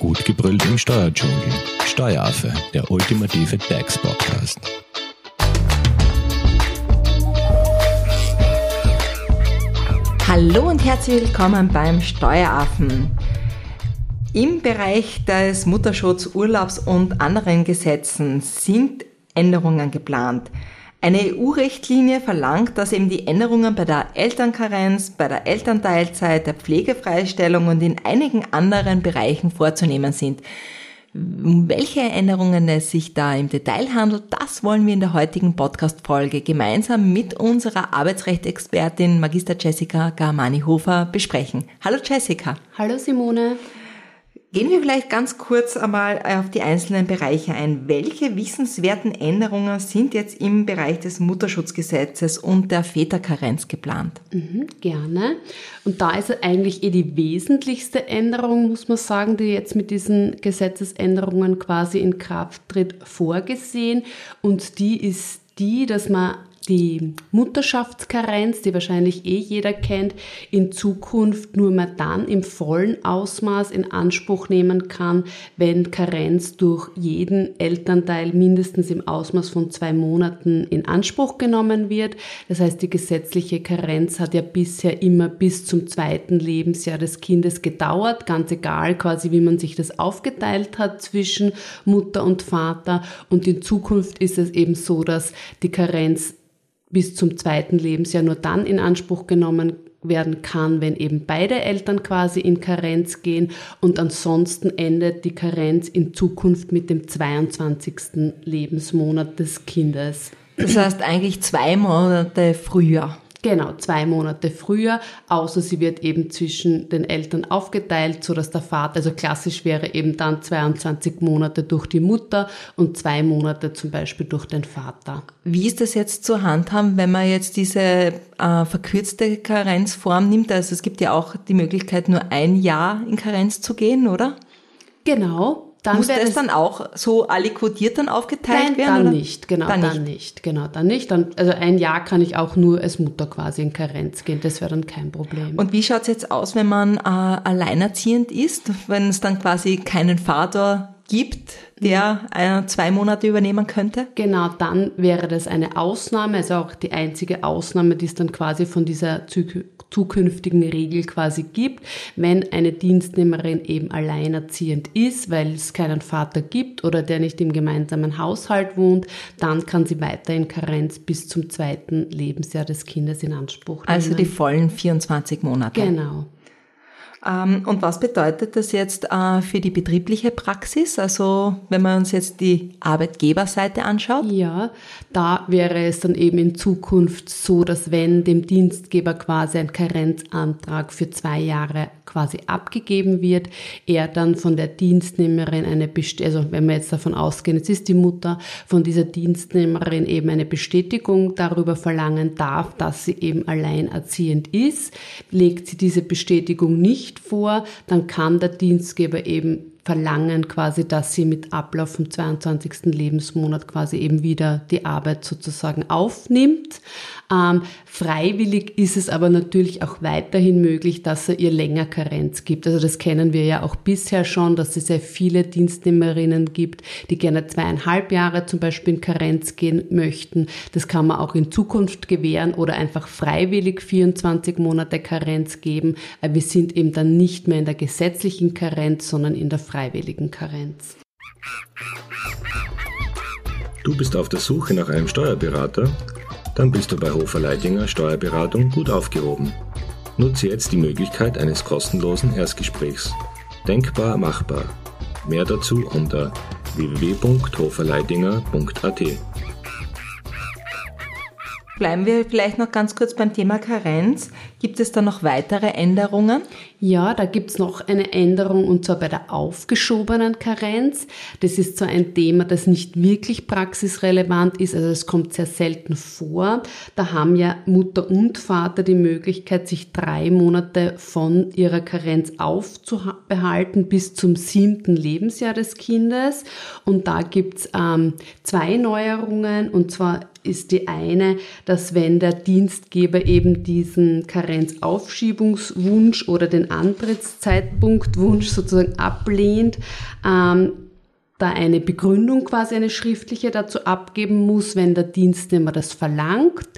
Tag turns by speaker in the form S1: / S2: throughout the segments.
S1: Gut gebrüllt im Steuerdschungel. Steueraffe, der ultimative DAX-Podcast.
S2: Hallo und herzlich willkommen beim Steueraffen. Im Bereich des Mutterschutz, Urlaubs und anderen Gesetzen sind Änderungen geplant. Eine EU-Richtlinie verlangt, dass eben die Änderungen bei der Elternkarenz, bei der Elternteilzeit, der Pflegefreistellung und in einigen anderen Bereichen vorzunehmen sind. Um welche Änderungen es sich da im Detail handelt, das wollen wir in der heutigen Podcast-Folge gemeinsam mit unserer Arbeitsrechtsexpertin Magister Jessica Garmani-Hofer besprechen. Hallo Jessica.
S3: Hallo Simone.
S2: Gehen wir vielleicht ganz kurz einmal auf die einzelnen Bereiche ein. Welche wissenswerten Änderungen sind jetzt im Bereich des Mutterschutzgesetzes und der Väterkarenz geplant?
S3: Mhm, gerne. Und da ist eigentlich eh die wesentlichste Änderung, muss man sagen, die jetzt mit diesen Gesetzesänderungen quasi in Kraft tritt, vorgesehen. Und die ist die, dass man die Mutterschaftskarenz, die wahrscheinlich eh jeder kennt, in Zukunft nur mehr dann im vollen Ausmaß in Anspruch nehmen kann, wenn Karenz durch jeden Elternteil mindestens im Ausmaß von zwei Monaten in Anspruch genommen wird. Das heißt, die gesetzliche Karenz hat ja bisher immer bis zum zweiten Lebensjahr des Kindes gedauert, ganz egal quasi, wie man sich das aufgeteilt hat zwischen Mutter und Vater. Und in Zukunft ist es eben so, dass die Karenz bis zum zweiten Lebensjahr nur dann in Anspruch genommen werden kann, wenn eben beide Eltern quasi in Karenz gehen und ansonsten endet die Karenz in Zukunft mit dem 22. Lebensmonat des Kindes.
S2: Das heißt eigentlich zwei Monate früher.
S3: Genau, zwei Monate früher, außer sie wird eben zwischen den Eltern aufgeteilt, so dass der Vater, also klassisch wäre eben dann 22 Monate durch die Mutter und zwei Monate zum Beispiel durch den Vater.
S2: Wie ist das jetzt zu handhaben, wenn man jetzt diese äh, verkürzte Karenzform nimmt? Also es gibt ja auch die Möglichkeit, nur ein Jahr in Karenz zu gehen, oder?
S3: Genau,
S2: dann Muss das dann auch so allikodiert dann aufgeteilt
S3: nein,
S2: werden?
S3: Dann
S2: oder?
S3: nicht, genau, dann, dann nicht. nicht. genau, dann nicht. Dann, also ein Jahr kann ich auch nur als Mutter quasi in Karenz gehen, das wäre dann kein Problem.
S2: Und wie schaut's jetzt aus, wenn man äh, alleinerziehend ist, wenn es dann quasi keinen Vater gibt, der äh, zwei Monate übernehmen könnte?
S3: Genau, dann wäre das eine Ausnahme, also auch die einzige Ausnahme, die es dann quasi von dieser zukünftigen Regel quasi gibt, wenn eine Dienstnehmerin eben alleinerziehend ist, weil es keinen Vater gibt oder der nicht im gemeinsamen Haushalt wohnt, dann kann sie weiter in Karenz bis zum zweiten Lebensjahr des Kindes in Anspruch nehmen.
S2: Also die vollen 24 Monate.
S3: Genau.
S2: Ähm, und was bedeutet das jetzt äh, für die betriebliche Praxis? Also wenn man uns jetzt die Arbeitgeberseite anschaut?
S3: Ja, da wäre es dann eben in Zukunft so, dass wenn dem Dienstgeber quasi ein Karenzantrag für zwei Jahre quasi abgegeben wird, er dann von der Dienstnehmerin eine, Best also wenn wir jetzt davon ausgehen, es ist die Mutter, von dieser Dienstnehmerin eben eine Bestätigung darüber verlangen darf, dass sie eben alleinerziehend ist. Legt sie diese Bestätigung nicht vor, dann kann der Dienstgeber eben verlangen quasi, dass sie mit Ablauf vom 22. Lebensmonat quasi eben wieder die Arbeit sozusagen aufnimmt. Ähm, freiwillig ist es aber natürlich auch weiterhin möglich, dass er ihr länger Karenz gibt. Also das kennen wir ja auch bisher schon, dass es sehr viele Dienstnehmerinnen gibt, die gerne zweieinhalb Jahre zum Beispiel in Karenz gehen möchten. Das kann man auch in Zukunft gewähren oder einfach freiwillig 24 Monate Karenz geben. Wir sind eben dann nicht mehr in der gesetzlichen Karenz, sondern in der freiwilligen Karenz.
S1: Du bist auf der Suche nach einem Steuerberater? Dann bist du bei Hofer Leidinger Steuerberatung gut aufgehoben. Nutze jetzt die Möglichkeit eines kostenlosen Erstgesprächs. Denkbar machbar. Mehr dazu unter www.hoferleidinger.at.
S2: Bleiben wir vielleicht noch ganz kurz beim Thema Karenz. Gibt es da noch weitere Änderungen?
S3: Ja, da gibt's noch eine Änderung und zwar bei der aufgeschobenen Karenz. Das ist so ein Thema, das nicht wirklich praxisrelevant ist, also es kommt sehr selten vor. Da haben ja Mutter und Vater die Möglichkeit, sich drei Monate von ihrer Karenz aufzubehalten bis zum siebten Lebensjahr des Kindes. Und da gibt's ähm, zwei Neuerungen und zwar ist die eine, dass wenn der Dienstgeber eben diesen Karenzaufschiebungswunsch oder den Antrittszeitpunktwunsch sozusagen ablehnt, ähm, da eine Begründung quasi eine schriftliche dazu abgeben muss, wenn der Dienstnehmer das verlangt.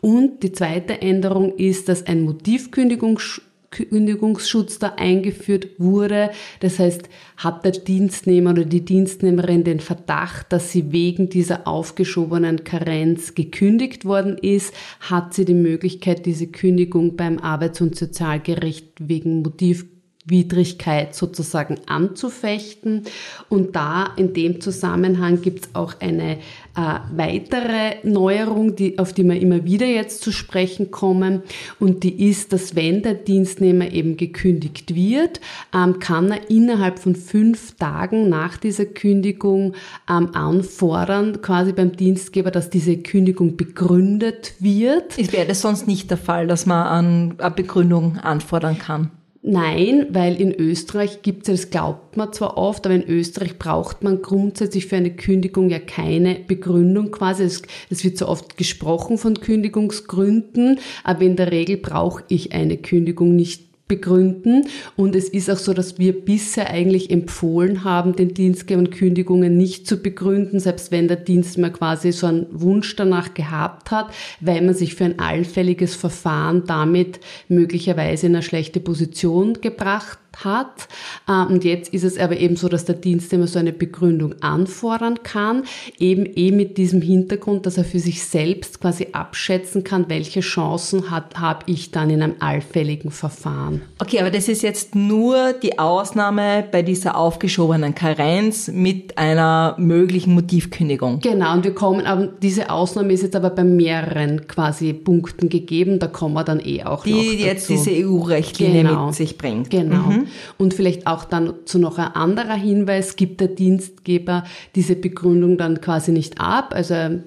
S3: Und die zweite Änderung ist, dass ein Motivkündigungs Kündigungsschutz da eingeführt wurde. Das heißt, hat der Dienstnehmer oder die Dienstnehmerin den Verdacht, dass sie wegen dieser aufgeschobenen Karenz gekündigt worden ist, hat sie die Möglichkeit, diese Kündigung beim Arbeits- und Sozialgericht wegen Motiv Widrigkeit sozusagen anzufechten. Und da in dem Zusammenhang gibt es auch eine äh, weitere Neuerung, die, auf die wir immer wieder jetzt zu sprechen kommen. Und die ist, dass wenn der Dienstnehmer eben gekündigt wird, ähm, kann er innerhalb von fünf Tagen nach dieser Kündigung ähm, anfordern, quasi beim Dienstgeber, dass diese Kündigung begründet wird.
S2: Es wäre sonst nicht der Fall, dass man an eine Begründung anfordern kann.
S3: Nein, weil in Österreich gibt es, das glaubt man zwar oft, aber in Österreich braucht man grundsätzlich für eine Kündigung ja keine Begründung quasi. Es, es wird so oft gesprochen von Kündigungsgründen, aber in der Regel brauche ich eine Kündigung nicht begründen. Und es ist auch so, dass wir bisher eigentlich empfohlen haben, den Dienstgebern Kündigungen nicht zu begründen, selbst wenn der Dienstnehmer quasi so einen Wunsch danach gehabt hat, weil man sich für ein allfälliges Verfahren damit möglicherweise in eine schlechte Position gebracht hat. Äh, und jetzt ist es aber eben so, dass der Dienstnehmer so eine Begründung anfordern kann, eben eh mit diesem Hintergrund, dass er für sich selbst quasi abschätzen kann, welche Chancen habe ich dann in einem allfälligen Verfahren.
S2: Okay, aber das ist jetzt nur die Ausnahme bei dieser aufgeschobenen Karenz mit einer möglichen Motivkündigung.
S3: Genau, und wir kommen, aber diese Ausnahme ist jetzt aber bei mehreren quasi Punkten gegeben, da kommen wir dann eh auch
S2: die
S3: noch
S2: dazu. Die jetzt diese EU-Richtlinie genau. mit sich bringt.
S3: Genau. Mhm. Und vielleicht auch dann zu noch ein anderer Hinweis, gibt der Dienstgeber diese Begründung dann quasi nicht ab, also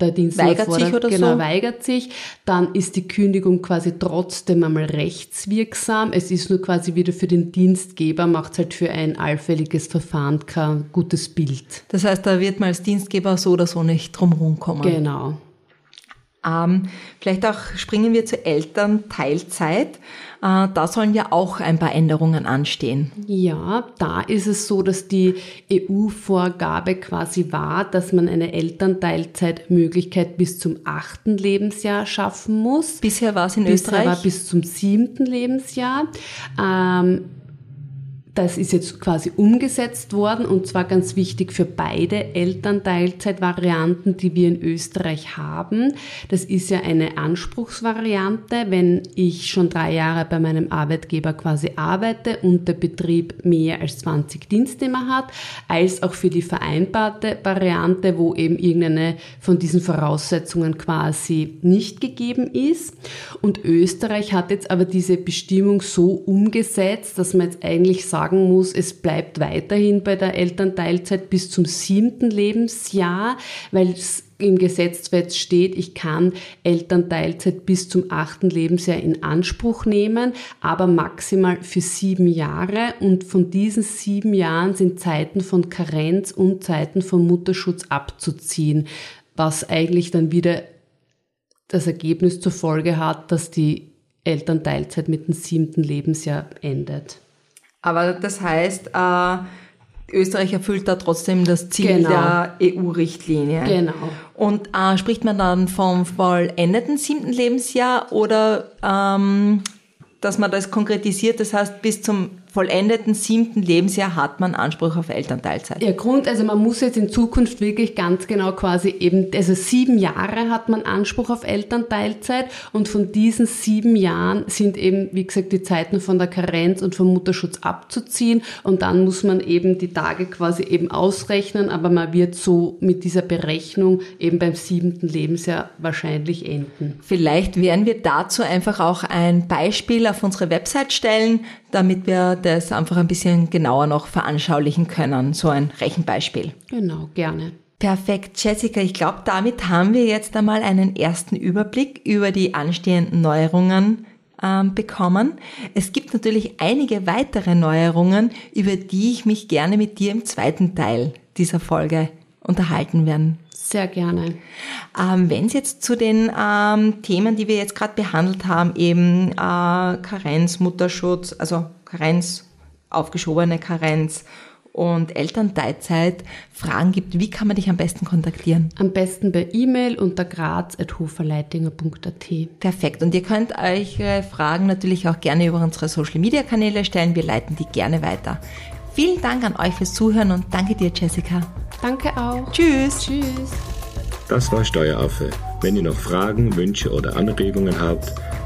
S3: der Dienstnehmer
S2: weigert fordert, sich oder
S3: genau,
S2: so?
S3: weigert sich, dann ist die Kündigung quasi trotzdem einmal rechtswirksam. Es ist nur quasi wieder für den Dienstgeber, macht es halt für ein allfälliges Verfahren kein gutes Bild.
S2: Das heißt, da wird man als Dienstgeber so oder so nicht drum kommen.
S3: Genau.
S2: Ähm, vielleicht auch springen wir zur Elternteilzeit. Äh, da sollen ja auch ein paar Änderungen anstehen.
S3: Ja, da ist es so, dass die EU-Vorgabe quasi war, dass man eine Elternteilzeitmöglichkeit bis zum achten Lebensjahr schaffen muss.
S2: Bisher war es in
S3: Bisher
S2: Österreich?
S3: Bisher war bis zum siebten Lebensjahr. Ähm, das ist jetzt quasi umgesetzt worden und zwar ganz wichtig für beide Elternteilzeitvarianten, die wir in Österreich haben. Das ist ja eine Anspruchsvariante, wenn ich schon drei Jahre bei meinem Arbeitgeber quasi arbeite und der Betrieb mehr als 20 Dienstnehmer hat, als auch für die vereinbarte Variante, wo eben irgendeine von diesen Voraussetzungen quasi nicht gegeben ist. Und Österreich hat jetzt aber diese Bestimmung so umgesetzt, dass man jetzt eigentlich sagen muss, es bleibt weiterhin bei der Elternteilzeit bis zum siebten Lebensjahr, weil es im Gesetz zwar jetzt steht, ich kann Elternteilzeit bis zum achten Lebensjahr in Anspruch nehmen, aber maximal für sieben Jahre. Und von diesen sieben Jahren sind Zeiten von Karenz und Zeiten von Mutterschutz abzuziehen, was eigentlich dann wieder das Ergebnis zur Folge hat, dass die Elternteilzeit mit dem siebten Lebensjahr endet.
S2: Aber das heißt, äh, Österreich erfüllt da trotzdem das Ziel genau. der EU-Richtlinie.
S3: Genau.
S2: Und äh, spricht man dann vom vollendeten siebten Lebensjahr oder ähm, dass man das konkretisiert, das heißt bis zum vollendeten siebten Lebensjahr hat man Anspruch auf Elternteilzeit.
S3: Ja, Grund, also man muss jetzt in Zukunft wirklich ganz genau quasi eben, also sieben Jahre hat man Anspruch auf Elternteilzeit und von diesen sieben Jahren sind eben, wie gesagt, die Zeiten von der Karenz und vom Mutterschutz abzuziehen und dann muss man eben die Tage quasi eben ausrechnen, aber man wird so mit dieser Berechnung eben beim siebten Lebensjahr wahrscheinlich enden.
S2: Vielleicht werden wir dazu einfach auch ein Beispiel auf unsere Website stellen, damit wir das einfach ein bisschen genauer noch veranschaulichen können. So ein Rechenbeispiel.
S3: Genau, gerne.
S2: Perfekt, Jessica. Ich glaube, damit haben wir jetzt einmal einen ersten Überblick über die anstehenden Neuerungen ähm, bekommen. Es gibt natürlich einige weitere Neuerungen, über die ich mich gerne mit dir im zweiten Teil dieser Folge unterhalten werden.
S3: Sehr gerne.
S2: Ähm, Wenn es jetzt zu den ähm, Themen, die wir jetzt gerade behandelt haben, eben äh, Karenz, Mutterschutz, also Karenz, aufgeschobene Karenz und Elternteilzeit Fragen gibt, wie kann man dich am besten kontaktieren?
S3: Am besten per E-Mail unter graz.hoferleitinger.at.
S2: Perfekt. Und ihr könnt euch äh, Fragen natürlich auch gerne über unsere Social Media Kanäle stellen. Wir leiten die gerne weiter. Vielen Dank an euch fürs Zuhören und danke dir, Jessica.
S3: Danke auch.
S2: Tschüss.
S3: Tschüss.
S1: Das war Steueraffe. Wenn ihr noch Fragen, Wünsche oder Anregungen habt,